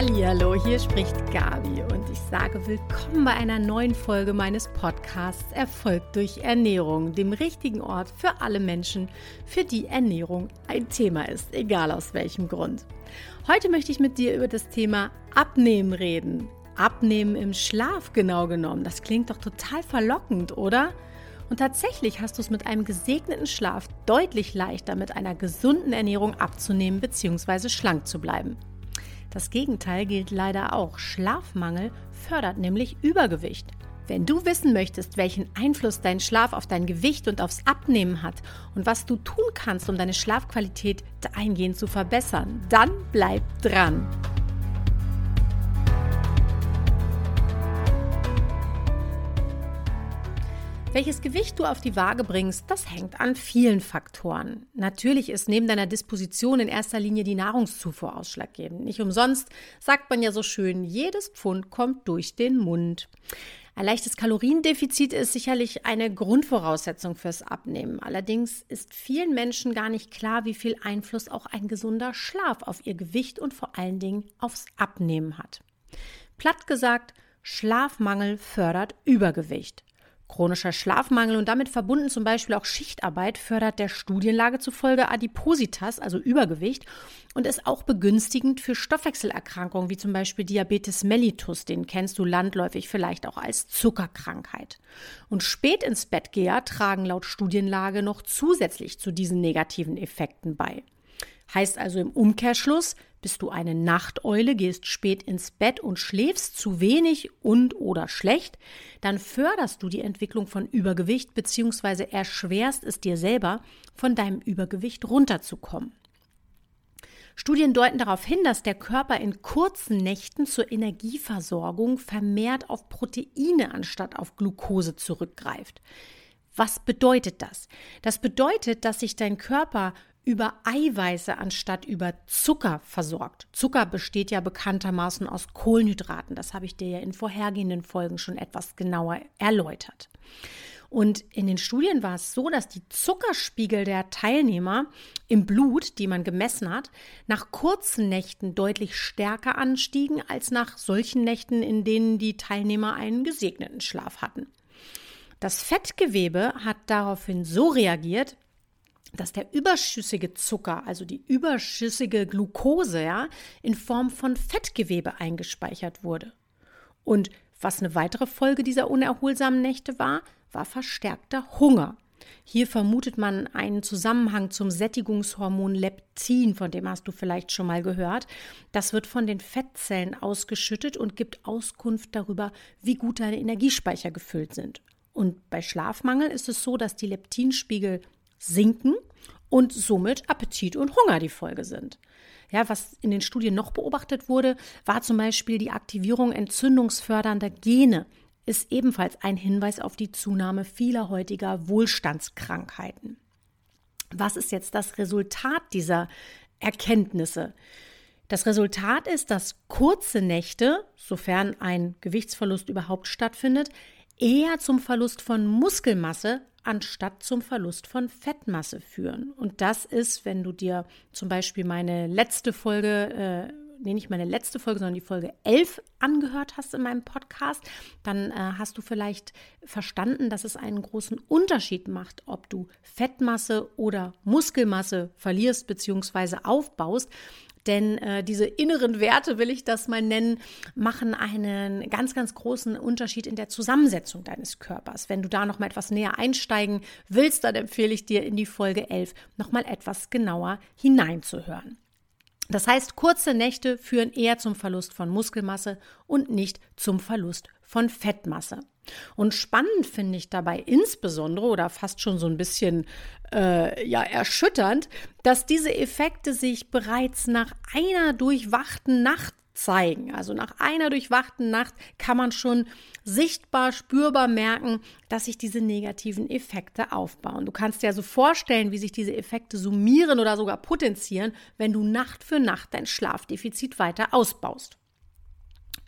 Hallo, hier spricht Gabi und ich sage willkommen bei einer neuen Folge meines Podcasts Erfolg durch Ernährung, dem richtigen Ort für alle Menschen, für die Ernährung ein Thema ist, egal aus welchem Grund. Heute möchte ich mit dir über das Thema Abnehmen reden. Abnehmen im Schlaf genau genommen. Das klingt doch total verlockend, oder? Und tatsächlich hast du es mit einem gesegneten Schlaf deutlich leichter, mit einer gesunden Ernährung abzunehmen bzw. schlank zu bleiben. Das Gegenteil gilt leider auch. Schlafmangel fördert nämlich Übergewicht. Wenn du wissen möchtest, welchen Einfluss dein Schlaf auf dein Gewicht und aufs Abnehmen hat und was du tun kannst, um deine Schlafqualität dahingehend zu verbessern, dann bleib dran. Welches Gewicht du auf die Waage bringst, das hängt an vielen Faktoren. Natürlich ist neben deiner Disposition in erster Linie die Nahrungszufuhr ausschlaggebend. Nicht umsonst sagt man ja so schön, jedes Pfund kommt durch den Mund. Ein leichtes Kaloriendefizit ist sicherlich eine Grundvoraussetzung fürs Abnehmen. Allerdings ist vielen Menschen gar nicht klar, wie viel Einfluss auch ein gesunder Schlaf auf ihr Gewicht und vor allen Dingen aufs Abnehmen hat. Platt gesagt, Schlafmangel fördert Übergewicht. Chronischer Schlafmangel und damit verbunden zum Beispiel auch Schichtarbeit fördert der Studienlage zufolge Adipositas, also Übergewicht, und ist auch begünstigend für Stoffwechselerkrankungen wie zum Beispiel Diabetes mellitus, den kennst du landläufig vielleicht auch als Zuckerkrankheit. Und spät ins Bettgeher tragen laut Studienlage noch zusätzlich zu diesen negativen Effekten bei. Heißt also im Umkehrschluss, bist du eine Nachteule, gehst spät ins Bett und schläfst zu wenig und oder schlecht, dann förderst du die Entwicklung von Übergewicht bzw. erschwerst es dir selber, von deinem Übergewicht runterzukommen. Studien deuten darauf hin, dass der Körper in kurzen Nächten zur Energieversorgung vermehrt auf Proteine anstatt auf Glucose zurückgreift. Was bedeutet das? Das bedeutet, dass sich dein Körper über Eiweiße anstatt über Zucker versorgt. Zucker besteht ja bekanntermaßen aus Kohlenhydraten. Das habe ich dir ja in vorhergehenden Folgen schon etwas genauer erläutert. Und in den Studien war es so, dass die Zuckerspiegel der Teilnehmer im Blut, die man gemessen hat, nach kurzen Nächten deutlich stärker anstiegen als nach solchen Nächten, in denen die Teilnehmer einen gesegneten Schlaf hatten. Das Fettgewebe hat daraufhin so reagiert, dass der überschüssige Zucker, also die überschüssige Glucose, ja, in Form von Fettgewebe eingespeichert wurde. Und was eine weitere Folge dieser unerholsamen Nächte war, war verstärkter Hunger. Hier vermutet man einen Zusammenhang zum Sättigungshormon Leptin, von dem hast du vielleicht schon mal gehört. Das wird von den Fettzellen ausgeschüttet und gibt Auskunft darüber, wie gut deine Energiespeicher gefüllt sind. Und bei Schlafmangel ist es so, dass die Leptinspiegel sinken und somit Appetit und Hunger die Folge sind. Ja, was in den Studien noch beobachtet wurde, war zum Beispiel die Aktivierung entzündungsfördernder Gene, ist ebenfalls ein Hinweis auf die Zunahme vieler heutiger Wohlstandskrankheiten. Was ist jetzt das Resultat dieser Erkenntnisse? Das Resultat ist, dass kurze Nächte, sofern ein Gewichtsverlust überhaupt stattfindet, eher zum Verlust von Muskelmasse anstatt zum Verlust von Fettmasse führen. Und das ist, wenn du dir zum Beispiel meine letzte Folge, äh, nee, nicht meine letzte Folge, sondern die Folge 11 angehört hast in meinem Podcast, dann äh, hast du vielleicht verstanden, dass es einen großen Unterschied macht, ob du Fettmasse oder Muskelmasse verlierst bzw. aufbaust. Denn äh, diese inneren Werte, will ich das mal nennen, machen einen ganz, ganz großen Unterschied in der Zusammensetzung deines Körpers. Wenn du da noch mal etwas näher einsteigen willst, dann empfehle ich dir in die Folge 11 noch mal etwas genauer hineinzuhören. Das heißt, kurze Nächte führen eher zum Verlust von Muskelmasse und nicht zum Verlust von Fettmasse. Und spannend finde ich dabei insbesondere oder fast schon so ein bisschen äh, ja erschütternd, dass diese Effekte sich bereits nach einer durchwachten Nacht zeigen. Also nach einer durchwachten Nacht kann man schon sichtbar, spürbar merken, dass sich diese negativen Effekte aufbauen. Du kannst dir also vorstellen, wie sich diese Effekte summieren oder sogar potenzieren, wenn du Nacht für Nacht dein Schlafdefizit weiter ausbaust.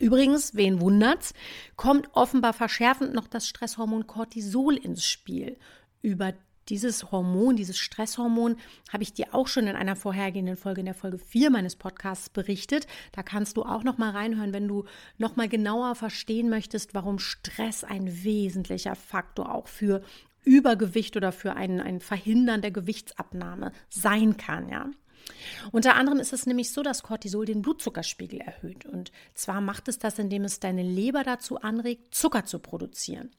Übrigens, wen wundert's, kommt offenbar verschärfend noch das Stresshormon Cortisol ins Spiel. Über Dieses Hormon, dieses Stresshormon, habe ich dir auch schon in einer vorhergehenden Folge, in der Folge 4 meines Podcasts berichtet. Da kannst du auch noch mal reinhören, wenn du noch mal genauer verstehen möchtest, warum Stress ein wesentlicher Faktor auch für Übergewicht oder für ein, ein Verhindern der Gewichtsabnahme sein kann, ja. Unter anderem ist es nämlich so, dass Cortisol den Blutzuckerspiegel erhöht. Und zwar macht es das, indem es deine Leber dazu anregt, Zucker zu produzieren.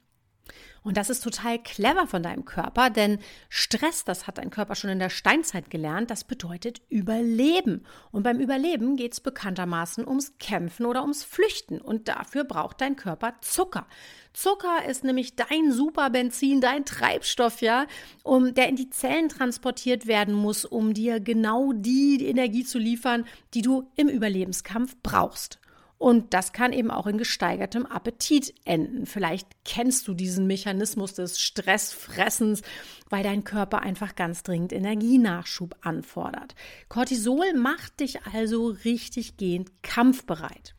Und das ist total clever von deinem Körper, denn Stress, das hat dein Körper schon in der Steinzeit gelernt, das bedeutet Überleben. Und beim Überleben geht es bekanntermaßen ums Kämpfen oder ums Flüchten. Und dafür braucht dein Körper Zucker. Zucker ist nämlich dein Superbenzin, dein Treibstoff, ja, um, der in die Zellen transportiert werden muss, um dir genau die Energie zu liefern, die du im Überlebenskampf brauchst. Und das kann eben auch in gesteigertem Appetit enden. Vielleicht kennst du diesen Mechanismus des Stressfressens, weil dein Körper einfach ganz dringend Energienachschub anfordert. Cortisol macht dich also richtig gehend kampfbereit.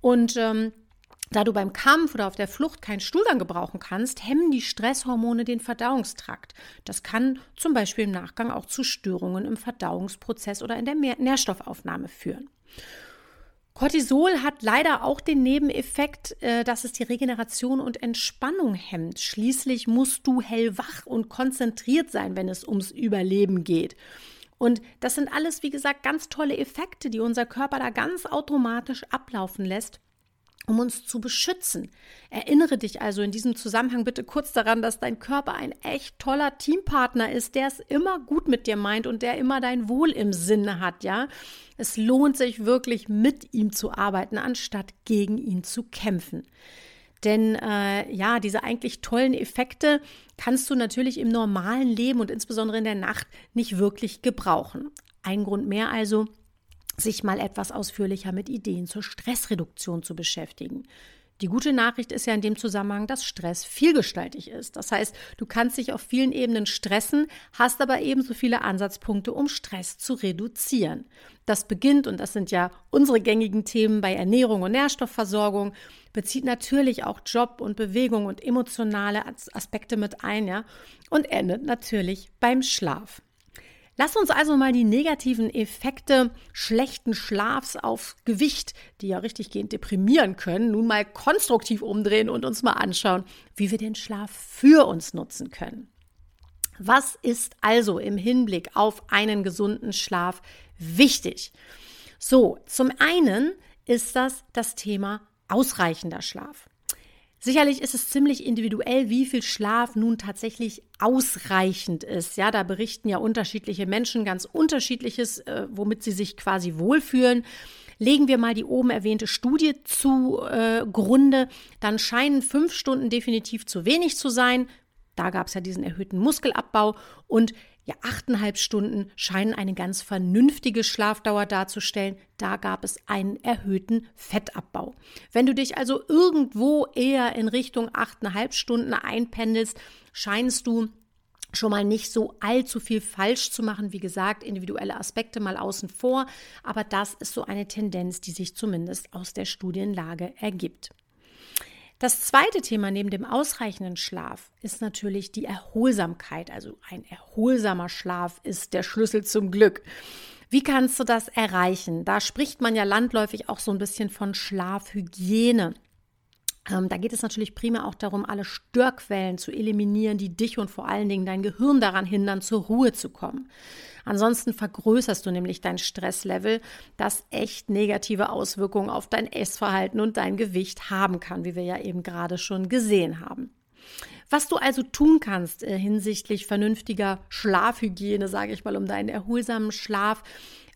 Und ähm, da du beim Kampf oder auf der Flucht keinen Stuhlgang gebrauchen kannst, hemmen die Stresshormone den Verdauungstrakt. Das kann zum Beispiel im Nachgang auch zu Störungen im Verdauungsprozess oder in der Nährstoffaufnahme führen. Cortisol hat leider auch den Nebeneffekt, äh, dass es die Regeneration und Entspannung hemmt. Schließlich musst du hellwach und konzentriert sein, wenn es ums Überleben geht. Und das sind alles, wie gesagt, ganz tolle Effekte, die unser Körper da ganz automatisch ablaufen lässt um uns zu beschützen. Erinnere dich also in diesem Zusammenhang bitte kurz daran, dass dein Körper ein echt toller Teampartner ist, der es immer gut mit dir meint und der immer dein Wohl im Sinne hat, ja? Es lohnt sich wirklich mit ihm zu arbeiten, anstatt gegen ihn zu kämpfen. Denn äh, ja, diese eigentlich tollen Effekte kannst du natürlich im normalen Leben und insbesondere in der Nacht nicht wirklich gebrauchen. Ein Grund mehr also, sich mal etwas ausführlicher mit Ideen zur Stressreduktion zu beschäftigen. Die gute Nachricht ist ja in dem Zusammenhang, dass Stress vielgestaltig ist. Das heißt, du kannst dich auf vielen Ebenen stressen, hast aber ebenso viele Ansatzpunkte, um Stress zu reduzieren. Das beginnt, und das sind ja unsere gängigen Themen bei Ernährung und Nährstoffversorgung, bezieht natürlich auch Job und Bewegung und emotionale Aspekte mit ein, ja, und endet natürlich beim Schlaf. Lass uns also mal die negativen Effekte schlechten Schlafs auf Gewicht, die ja richtig gehend deprimieren können, nun mal konstruktiv umdrehen und uns mal anschauen, wie wir den Schlaf für uns nutzen können. Was ist also im Hinblick auf einen gesunden Schlaf wichtig? So, zum einen ist das das Thema ausreichender Schlaf. Sicherlich ist es ziemlich individuell, wie viel Schlaf nun tatsächlich ausreichend ist. Ja, da berichten ja unterschiedliche Menschen ganz unterschiedliches, äh, womit sie sich quasi wohlfühlen. Legen wir mal die oben erwähnte Studie zugrunde, äh, dann scheinen fünf Stunden definitiv zu wenig zu sein. Da gab es ja diesen erhöhten Muskelabbau und ja, achteinhalb Stunden scheinen eine ganz vernünftige Schlafdauer darzustellen. Da gab es einen erhöhten Fettabbau. Wenn du dich also irgendwo eher in Richtung achteinhalb Stunden einpendelst, scheinst du schon mal nicht so allzu viel falsch zu machen. Wie gesagt, individuelle Aspekte mal außen vor, aber das ist so eine Tendenz, die sich zumindest aus der Studienlage ergibt. Das zweite Thema neben dem ausreichenden Schlaf ist natürlich die Erholsamkeit. Also ein erholsamer Schlaf ist der Schlüssel zum Glück. Wie kannst du das erreichen? Da spricht man ja landläufig auch so ein bisschen von Schlafhygiene. Ähm, da geht es natürlich primär auch darum, alle Störquellen zu eliminieren, die dich und vor allen Dingen dein Gehirn daran hindern, zur Ruhe zu kommen. Ansonsten vergrößerst du nämlich dein Stresslevel, das echt negative Auswirkungen auf dein Essverhalten und dein Gewicht haben kann, wie wir ja eben gerade schon gesehen haben. Was du also tun kannst äh, hinsichtlich vernünftiger Schlafhygiene, sage ich mal, um deinen erholsamen Schlaf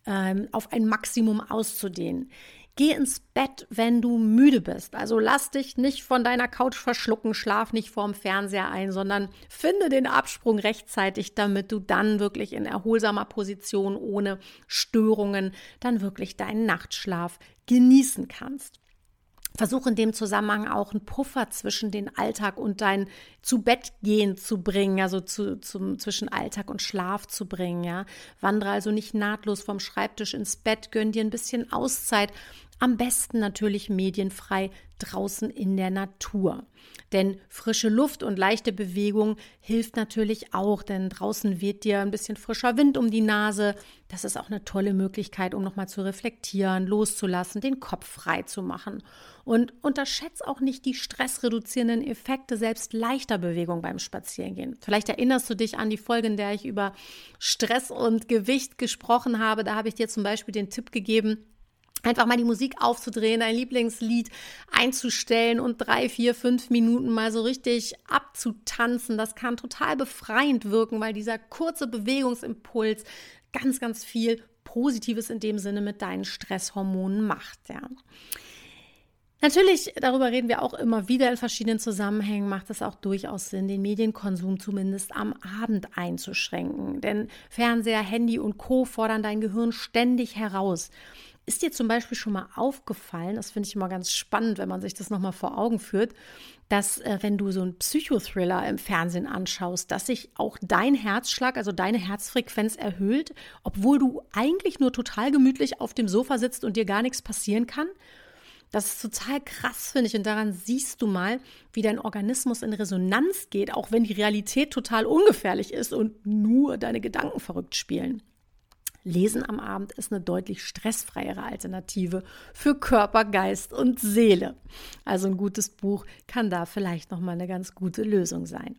ähm, auf ein Maximum auszudehnen. Geh ins Bett, wenn du müde bist. Also lass dich nicht von deiner Couch verschlucken, schlaf nicht vorm Fernseher ein, sondern finde den Absprung rechtzeitig, damit du dann wirklich in erholsamer Position ohne Störungen dann wirklich deinen Nachtschlaf genießen kannst. Versuch in dem Zusammenhang auch einen Puffer zwischen den Alltag und dein zu Bett gehen zu bringen, also zu, zum, zwischen Alltag und Schlaf zu bringen, ja. Wandere also nicht nahtlos vom Schreibtisch ins Bett, gönn dir ein bisschen Auszeit, Am besten natürlich medienfrei draußen in der Natur. Denn frische Luft und leichte Bewegung hilft natürlich auch, denn draußen weht dir ein bisschen frischer Wind um die Nase. Das ist auch eine tolle Möglichkeit, um nochmal zu reflektieren, loszulassen, den Kopf frei zu machen. Und unterschätzt auch nicht die stressreduzierenden Effekte selbst leichter Bewegung beim Spazierengehen. Vielleicht erinnerst du dich an die Folge, in der ich über Stress und Gewicht gesprochen habe. Da habe ich dir zum Beispiel den Tipp gegeben, einfach mal die Musik aufzudrehen, ein Lieblingslied einzustellen und drei, vier, fünf Minuten mal so richtig abzutanzen. Das kann total befreiend wirken, weil dieser kurze Bewegungsimpuls ganz, ganz viel Positives in dem Sinne mit deinen Stresshormonen macht. Ja. Natürlich, darüber reden wir auch immer wieder in verschiedenen Zusammenhängen, macht es auch durchaus Sinn, den Medienkonsum zumindest am Abend einzuschränken. Denn Fernseher, Handy und Co fordern dein Gehirn ständig heraus. Ist dir zum Beispiel schon mal aufgefallen, das finde ich immer ganz spannend, wenn man sich das nochmal vor Augen führt, dass äh, wenn du so einen Psychothriller im Fernsehen anschaust, dass sich auch dein Herzschlag, also deine Herzfrequenz erhöht, obwohl du eigentlich nur total gemütlich auf dem Sofa sitzt und dir gar nichts passieren kann? Das ist total krass, finde ich. Und daran siehst du mal, wie dein Organismus in Resonanz geht, auch wenn die Realität total ungefährlich ist und nur deine Gedanken verrückt spielen. Lesen am Abend ist eine deutlich stressfreiere Alternative für Körper, Geist und Seele. Also ein gutes Buch kann da vielleicht noch mal eine ganz gute Lösung sein.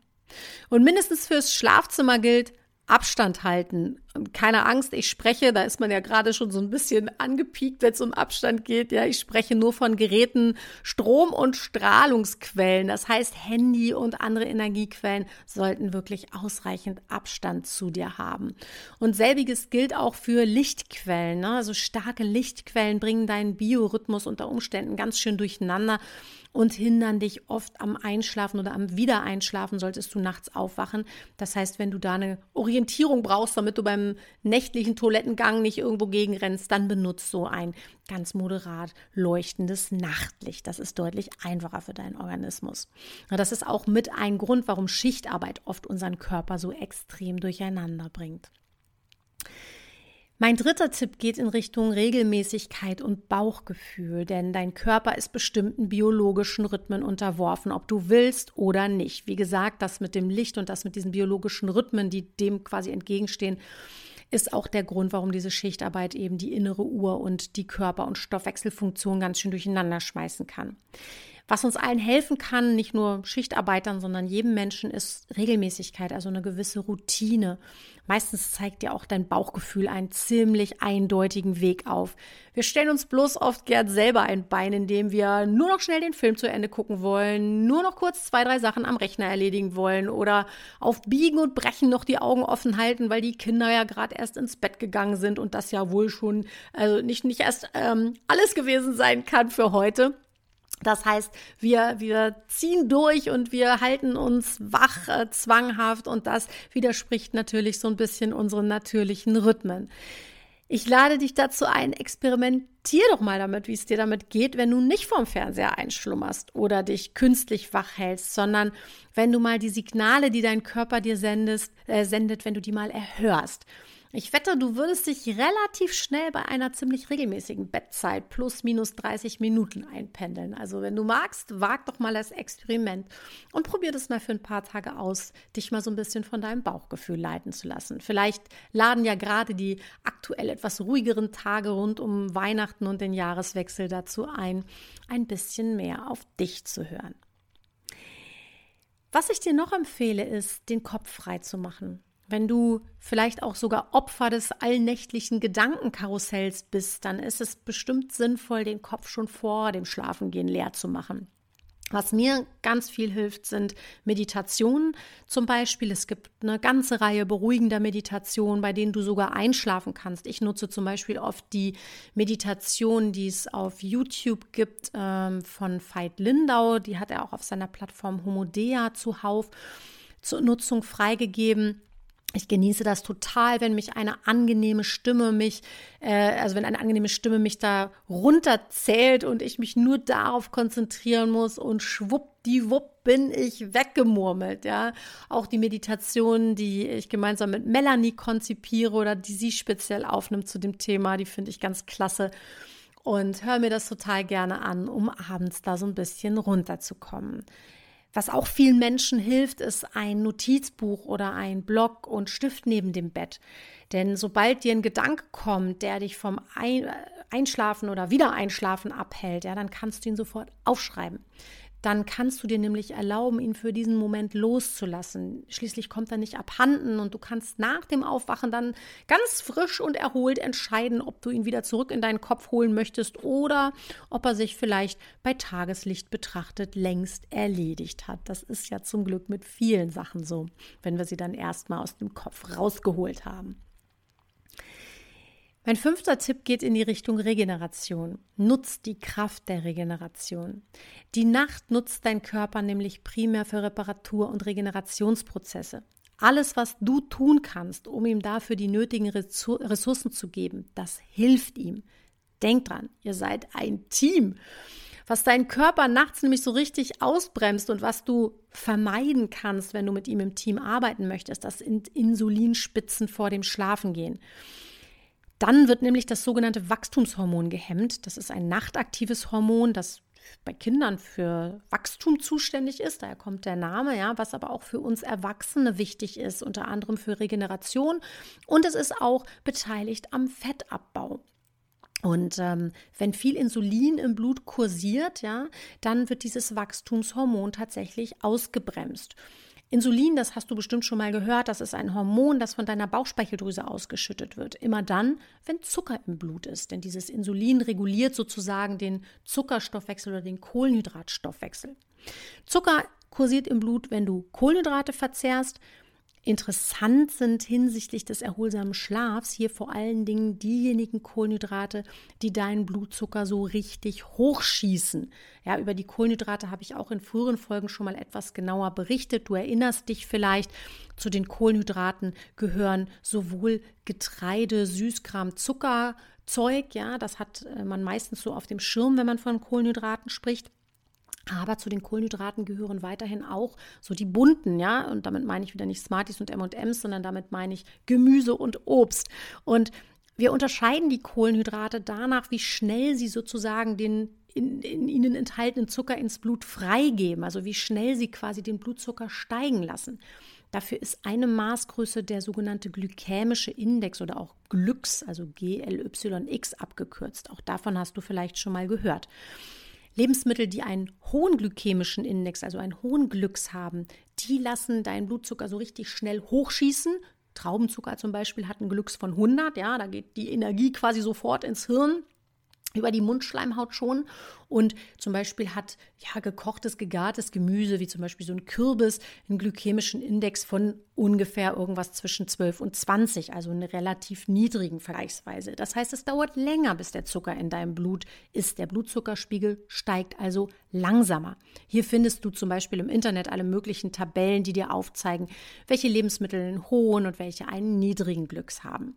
Und mindestens fürs Schlafzimmer gilt, Abstand halten. Keine Angst, ich spreche, da ist man ja gerade schon so ein bisschen angepiekt, wenn es um Abstand geht. Ja, ich spreche nur von Geräten, Strom- und Strahlungsquellen. Das heißt, Handy und andere Energiequellen sollten wirklich ausreichend Abstand zu dir haben. Und selbiges gilt auch für Lichtquellen. Ne? Also starke Lichtquellen bringen deinen Biorhythmus unter Umständen ganz schön durcheinander und hindern dich oft am Einschlafen oder am Wiedereinschlafen, solltest du nachts aufwachen. Das heißt, wenn du da eine Orientierung brauchst, damit du beim nächtlichen Toilettengang nicht irgendwo gegenrennst, dann benutzt so ein ganz moderat leuchtendes Nachtlicht. Das ist deutlich einfacher für deinen Organismus. Das ist auch mit ein Grund, warum Schichtarbeit oft unseren Körper so extrem durcheinander bringt. Mein dritter Tipp geht in Richtung Regelmäßigkeit und Bauchgefühl, denn dein Körper ist bestimmten biologischen Rhythmen unterworfen, ob du willst oder nicht. Wie gesagt, das mit dem Licht und das mit diesen biologischen Rhythmen, die dem quasi entgegenstehen, ist auch der Grund, warum diese Schichtarbeit eben die innere Uhr und die Körper- und Stoffwechselfunktion ganz schön durcheinander schmeißen kann. Was uns allen helfen kann, nicht nur Schichtarbeitern, sondern jedem Menschen, ist Regelmäßigkeit, also eine gewisse Routine. Meistens zeigt ja auch dein Bauchgefühl einen ziemlich eindeutigen Weg auf. Wir stellen uns bloß oft gern selber ein Bein, indem wir nur noch schnell den Film zu Ende gucken wollen, nur noch kurz zwei, drei Sachen am Rechner erledigen wollen oder auf Biegen und Brechen noch die Augen offen halten, weil die Kinder ja gerade erst ins Bett gegangen sind und das ja wohl schon, also nicht, nicht erst ähm, alles gewesen sein kann für heute. Das heißt, wir, wir ziehen durch und wir halten uns wach, äh, zwanghaft und das widerspricht natürlich so ein bisschen unseren natürlichen Rhythmen. Ich lade dich dazu ein, experimentier doch mal damit, wie es dir damit geht, wenn du nicht vorm Fernseher einschlummerst oder dich künstlich wach hältst, sondern wenn du mal die Signale, die dein Körper dir sendest, äh, sendet, wenn du die mal erhörst. Ich wette, du würdest dich relativ schnell bei einer ziemlich regelmäßigen Bettzeit plus minus 30 Minuten einpendeln. Also wenn du magst, wag doch mal das Experiment und probier das mal für ein paar Tage aus, dich mal so ein bisschen von deinem Bauchgefühl leiten zu lassen. Vielleicht laden ja gerade die aktuell etwas ruhigeren Tage rund um Weihnachten und den Jahreswechsel dazu ein, ein bisschen mehr auf dich zu hören. Was ich dir noch empfehle, ist, den Kopf frei zu machen. Wenn du vielleicht auch sogar Opfer des allnächtlichen Gedankenkarussells bist, dann ist es bestimmt sinnvoll, den Kopf schon vor dem Schlafengehen leer zu machen. Was mir ganz viel hilft, sind Meditationen zum Beispiel. Es gibt eine ganze Reihe beruhigender Meditationen, bei denen du sogar einschlafen kannst. Ich nutze zum Beispiel oft die Meditation, die es auf YouTube gibt ähm, von Veit Lindau. Die hat er auch auf seiner Plattform Homodea zuhauf zur Nutzung freigegeben. Ich genieße das total, wenn mich eine angenehme Stimme mich, äh, also wenn eine angenehme Stimme mich da runterzählt und ich mich nur darauf konzentrieren muss und schwuppdiwupp bin ich weggemurmelt, ja. Auch die Meditationen, die ich gemeinsam mit Melanie konzipiere oder die sie speziell aufnimmt zu dem Thema, die finde ich ganz klasse. und höre mir das total gerne an, um abends da so ein bisschen runterzukommen. Was auch vielen Menschen hilft, ist ein Notizbuch oder ein Block und Stift neben dem Bett. Denn sobald dir ein Gedanke kommt, der dich vom Einschlafen oder Wiedereinschlafen abhält, ja, dann kannst du ihn sofort aufschreiben dann kannst du dir nämlich erlauben, ihn für diesen Moment loszulassen. Schließlich kommt er nicht abhanden und du kannst nach dem Aufwachen dann ganz frisch und erholt entscheiden, ob du ihn wieder zurück in deinen Kopf holen möchtest oder ob er sich vielleicht bei Tageslicht betrachtet längst erledigt hat. Das ist ja zum Glück mit vielen Sachen so, wenn wir sie dann erstmal aus dem Kopf rausgeholt haben. Mein fünfter Tipp geht in die Richtung Regeneration. Nutzt die Kraft der Regeneration. Die Nacht nutzt dein Körper nämlich primär für Reparatur- und Regenerationsprozesse. Alles, was du tun kannst, um ihm dafür die nötigen Ressourcen zu geben, das hilft ihm. Denk dran, ihr seid ein Team. Was deinen Körper nachts nämlich so richtig ausbremst und was du vermeiden kannst, wenn du mit ihm im Team arbeiten möchtest, das sind Insulinspitzen vor dem Schlafengehen. Dann wird nämlich das sogenannte Wachstumshormon gehemmt. Das ist ein nachtaktives Hormon, das bei Kindern für Wachstum zuständig ist, daher kommt der Name, ja, was aber auch für uns Erwachsene wichtig ist, unter anderem für Regeneration und es ist auch beteiligt am Fettabbau. Und ähm, wenn viel Insulin im Blut kursiert, ja, dann wird dieses Wachstumshormon tatsächlich ausgebremst. Insulin, das hast du bestimmt schon mal gehört, das ist ein Hormon, das von deiner Bauchspeicheldrüse ausgeschüttet wird. Immer dann, wenn Zucker im Blut ist. Denn dieses Insulin reguliert sozusagen den Zuckerstoffwechsel oder den Kohlenhydratstoffwechsel. Zucker kursiert im Blut, wenn du Kohlenhydrate verzehrst Interessant sind hinsichtlich des erholsamen Schlafs hier vor allen Dingen diejenigen Kohlenhydrate, die deinen Blutzucker so richtig hochschießen. Ja, über die Kohlenhydrate habe ich auch in früheren Folgen schon mal etwas genauer berichtet. Du erinnerst dich vielleicht, zu den Kohlenhydraten gehören sowohl Getreide, Süßkram, Zucker, Zeug, ja, das hat äh, man meistens so auf dem Schirm, wenn man von Kohlenhydraten spricht. Aber zu den Kohlenhydraten gehören weiterhin auch so die bunten, ja, und damit meine ich wieder nicht Smarties und M&M's, sondern damit meine ich Gemüse und Obst. Und wir unterscheiden die Kohlenhydrate danach, wie schnell sie sozusagen den in, in, ihnen enthaltenen Zucker ins Blut freigeben, also wie schnell sie quasi den Blutzucker steigen lassen. Dafür ist eine Maßgröße der sogenannte glykämische Index oder auch GLYX, also GLYX abgekürzt. Auch davon hast du vielleicht schon mal gehört. Lebensmittel, die einen hohen glykämischen Index, also einen hohen Glücks haben, die lassen deinen Blutzucker so richtig schnell hochschießen. Traubenzucker zum Beispiel hat einen Glücks von 100, ja, da geht die Energie quasi sofort ins Hirn über die Mundschleimhaut schon. Und zum Beispiel hat ja gekochtes, gegartes Gemüse, wie zum Beispiel so ein Kürbis, einen glykämischen Index von ungefähr irgendwas zwischen 12 und 20, also einen relativ niedrigen vergleichsweise. Das heißt, es dauert länger, bis der Zucker in deinem Blut ist. Der Blutzuckerspiegel steigt also langsamer. Hier findest du zum Beispiel im Internet alle möglichen Tabellen, die dir aufzeigen, welche Lebensmittel einen hohen und welche einen niedrigen Glücks haben.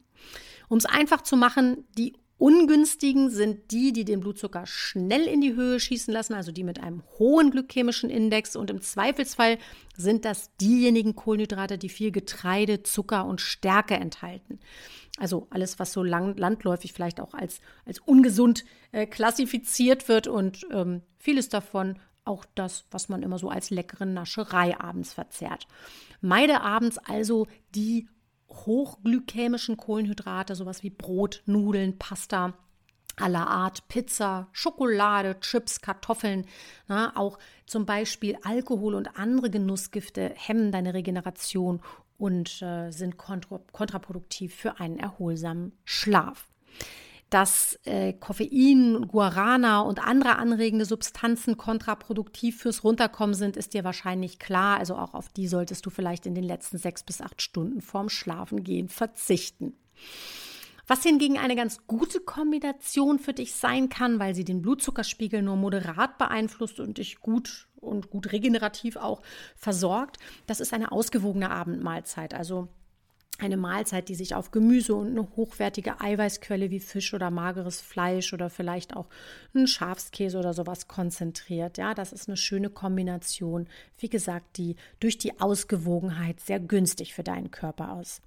Um es einfach zu machen, die ungünstigen sind die, die den Blutzucker schnell in die Höhe schießen lassen, also die mit einem hohen glykämischen Index. Und im Zweifelsfall sind das diejenigen Kohlenhydrate, die viel Getreide, Zucker und Stärke enthalten. Also alles, was so lang, landläufig vielleicht auch als, als ungesund äh, klassifiziert wird und ähm, vieles davon auch das, was man immer so als leckere Nascherei abends verzehrt. Meide abends also die hochglykämischen Kohlenhydrate, sowas wie Brot, Nudeln, Pasta aller Art, Pizza, Schokolade, Chips, Kartoffeln, na, auch zum Beispiel Alkohol und andere Genussgifte hemmen deine Regeneration und äh, sind kontra kontraproduktiv für einen erholsamen Schlaf dass äh, Koffein, Guarana und andere anregende Substanzen kontraproduktiv fürs Runterkommen sind, ist dir wahrscheinlich klar. Also auch auf die solltest du vielleicht in den letzten sechs bis acht Stunden vorm Schlafengehen verzichten. Was hingegen eine ganz gute Kombination für dich sein kann, weil sie den Blutzuckerspiegel nur moderat beeinflusst und dich gut und gut regenerativ auch versorgt, das ist eine ausgewogene Abendmahlzeit. Also eine Mahlzeit, die sich auf Gemüse und eine hochwertige Eiweißquelle wie Fisch oder mageres Fleisch oder vielleicht auch einen Schafskäse oder sowas konzentriert. Ja, das ist eine schöne Kombination. Wie gesagt, die durch die Ausgewogenheit sehr günstig für deinen Körper aus.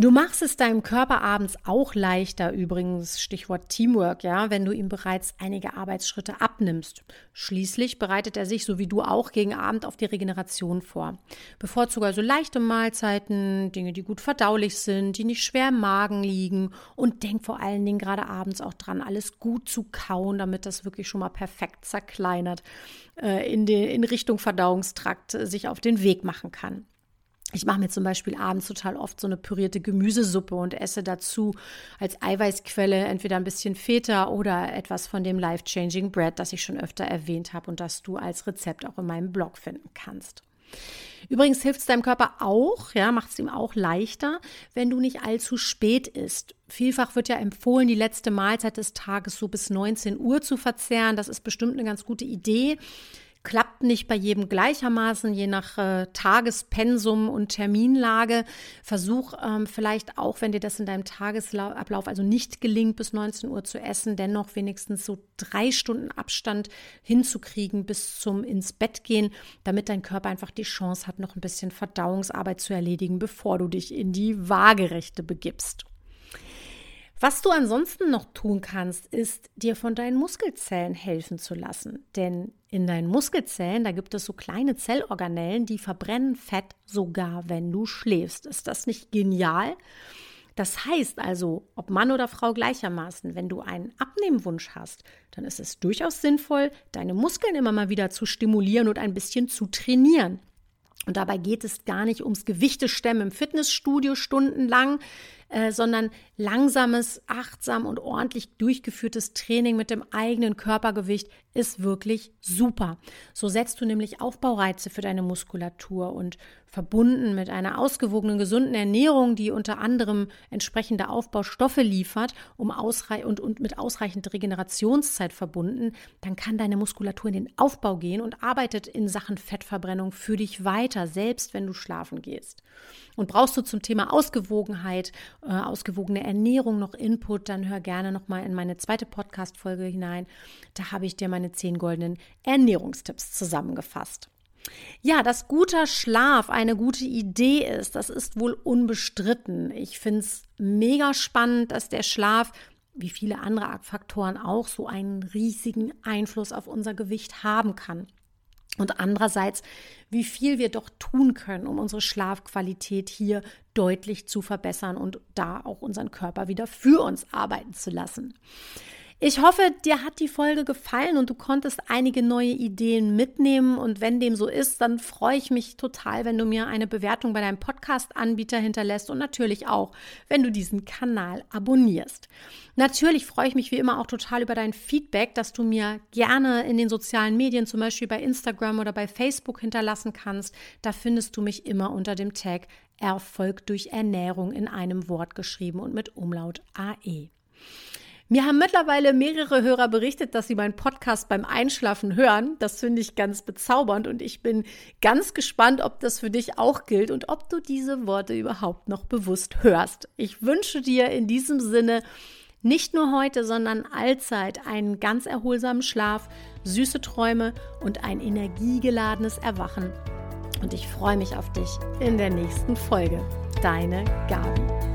Du machst es deinem Körper abends auch leichter, übrigens Stichwort Teamwork, ja, wenn du ihm bereits einige Arbeitsschritte abnimmst. Schließlich bereitet er sich, so wie du auch, gegen Abend auf die Regeneration vor. Bevorzuge also leichte Mahlzeiten, Dinge, die gut verdaulich sind, die nicht schwer im Magen liegen und denk vor allen Dingen gerade abends auch dran, alles gut zu kauen, damit das wirklich schon mal perfekt zerkleinert äh, in, den, in Richtung Verdauungstrakt äh, sich auf den Weg machen kann. Ich mache mir zum Beispiel abends total oft so eine pürierte Gemüsesuppe und esse dazu als Eiweißquelle entweder ein bisschen Feta oder etwas von dem Life-Changing Bread, das ich schon öfter erwähnt habe und das du als Rezept auch in meinem Blog finden kannst. Übrigens hilft es deinem Körper auch, ja, macht es ihm auch leichter, wenn du nicht allzu spät isst. Vielfach wird ja empfohlen, die letzte Mahlzeit des Tages so bis 19 Uhr zu verzehren. Das ist bestimmt eine ganz gute Idee klappt nicht bei jedem gleichermaßen, je nach äh, Tagespensum und Terminlage. Versuch ähm, vielleicht auch, wenn dir das in deinem Tagesablauf also nicht gelingt, bis 19 Uhr zu essen, dennoch wenigstens so drei Stunden Abstand hinzukriegen bis zum ins Bett gehen, damit dein Körper einfach die Chance hat, noch ein bisschen Verdauungsarbeit zu erledigen, bevor du dich in die Waagerechte begibst. Was du ansonsten noch tun kannst, ist dir von deinen Muskelzellen helfen zu lassen. Denn in deinen Muskelzellen, da gibt es so kleine Zellorganellen, die verbrennen Fett sogar, wenn du schläfst. Ist das nicht genial? Das heißt also, ob Mann oder Frau gleichermaßen, wenn du einen Abnehmwunsch hast, dann ist es durchaus sinnvoll, deine Muskeln immer mal wieder zu stimulieren und ein bisschen zu trainieren. Und dabei geht es gar nicht ums Gewichtestemmen im Fitnessstudio stundenlang, äh, sondern langsames, achtsam und ordentlich durchgeführtes Training mit dem eigenen Körpergewicht ist wirklich super. So setzt du nämlich Aufbaureize für deine Muskulatur und verbunden mit einer ausgewogenen, gesunden Ernährung, die unter anderem entsprechende Aufbaustoffe liefert um ausrei und, und mit ausreichend Regenerationszeit verbunden, dann kann deine Muskulatur in den Aufbau gehen und arbeitet in Sachen Fettverbrennung für dich weiter, selbst wenn du schlafen gehst. Und brauchst du zum Thema Ausgewogenheit, äh, ausgewogene Ernährung noch Input, dann hör gerne nochmal in meine zweite Podcast-Folge hinein. Da habe ich dir meine zehn goldenen Ernährungstipps zusammengefasst. Ja, dass guter Schlaf eine gute Idee ist, das ist wohl unbestritten. Ich finde es mega spannend, dass der Schlaf wie viele andere Faktoren auch so einen riesigen Einfluss auf unser Gewicht haben kann und andererseits, wie viel wir doch tun können, um unsere Schlafqualität hier deutlich zu verbessern und da auch unseren Körper wieder für uns arbeiten zu lassen. Ich hoffe, dir hat die Folge gefallen und du konntest einige neue Ideen mitnehmen. Und wenn dem so ist, dann freue ich mich total, wenn du mir eine Bewertung bei deinem Podcast-Anbieter hinterlässt und natürlich auch, wenn du diesen Kanal abonnierst. Natürlich freue ich mich wie immer auch total über dein Feedback, das du mir gerne in den sozialen Medien, zum Beispiel bei Instagram oder bei Facebook hinterlassen kannst. Da findest du mich immer unter dem Tag Erfolg durch Ernährung in einem Wort geschrieben und mit Umlaut AE. Mir haben mittlerweile mehrere Hörer berichtet, dass sie meinen Podcast beim Einschlafen hören. Das finde ich ganz bezaubernd und ich bin ganz gespannt, ob das für dich auch gilt und ob du diese Worte überhaupt noch bewusst hörst. Ich wünsche dir in diesem Sinne nicht nur heute, sondern allzeit einen ganz erholsamen Schlaf, süße Träume und ein energiegeladenes Erwachen. Und ich freue mich auf dich in der nächsten Folge. Deine Gabi.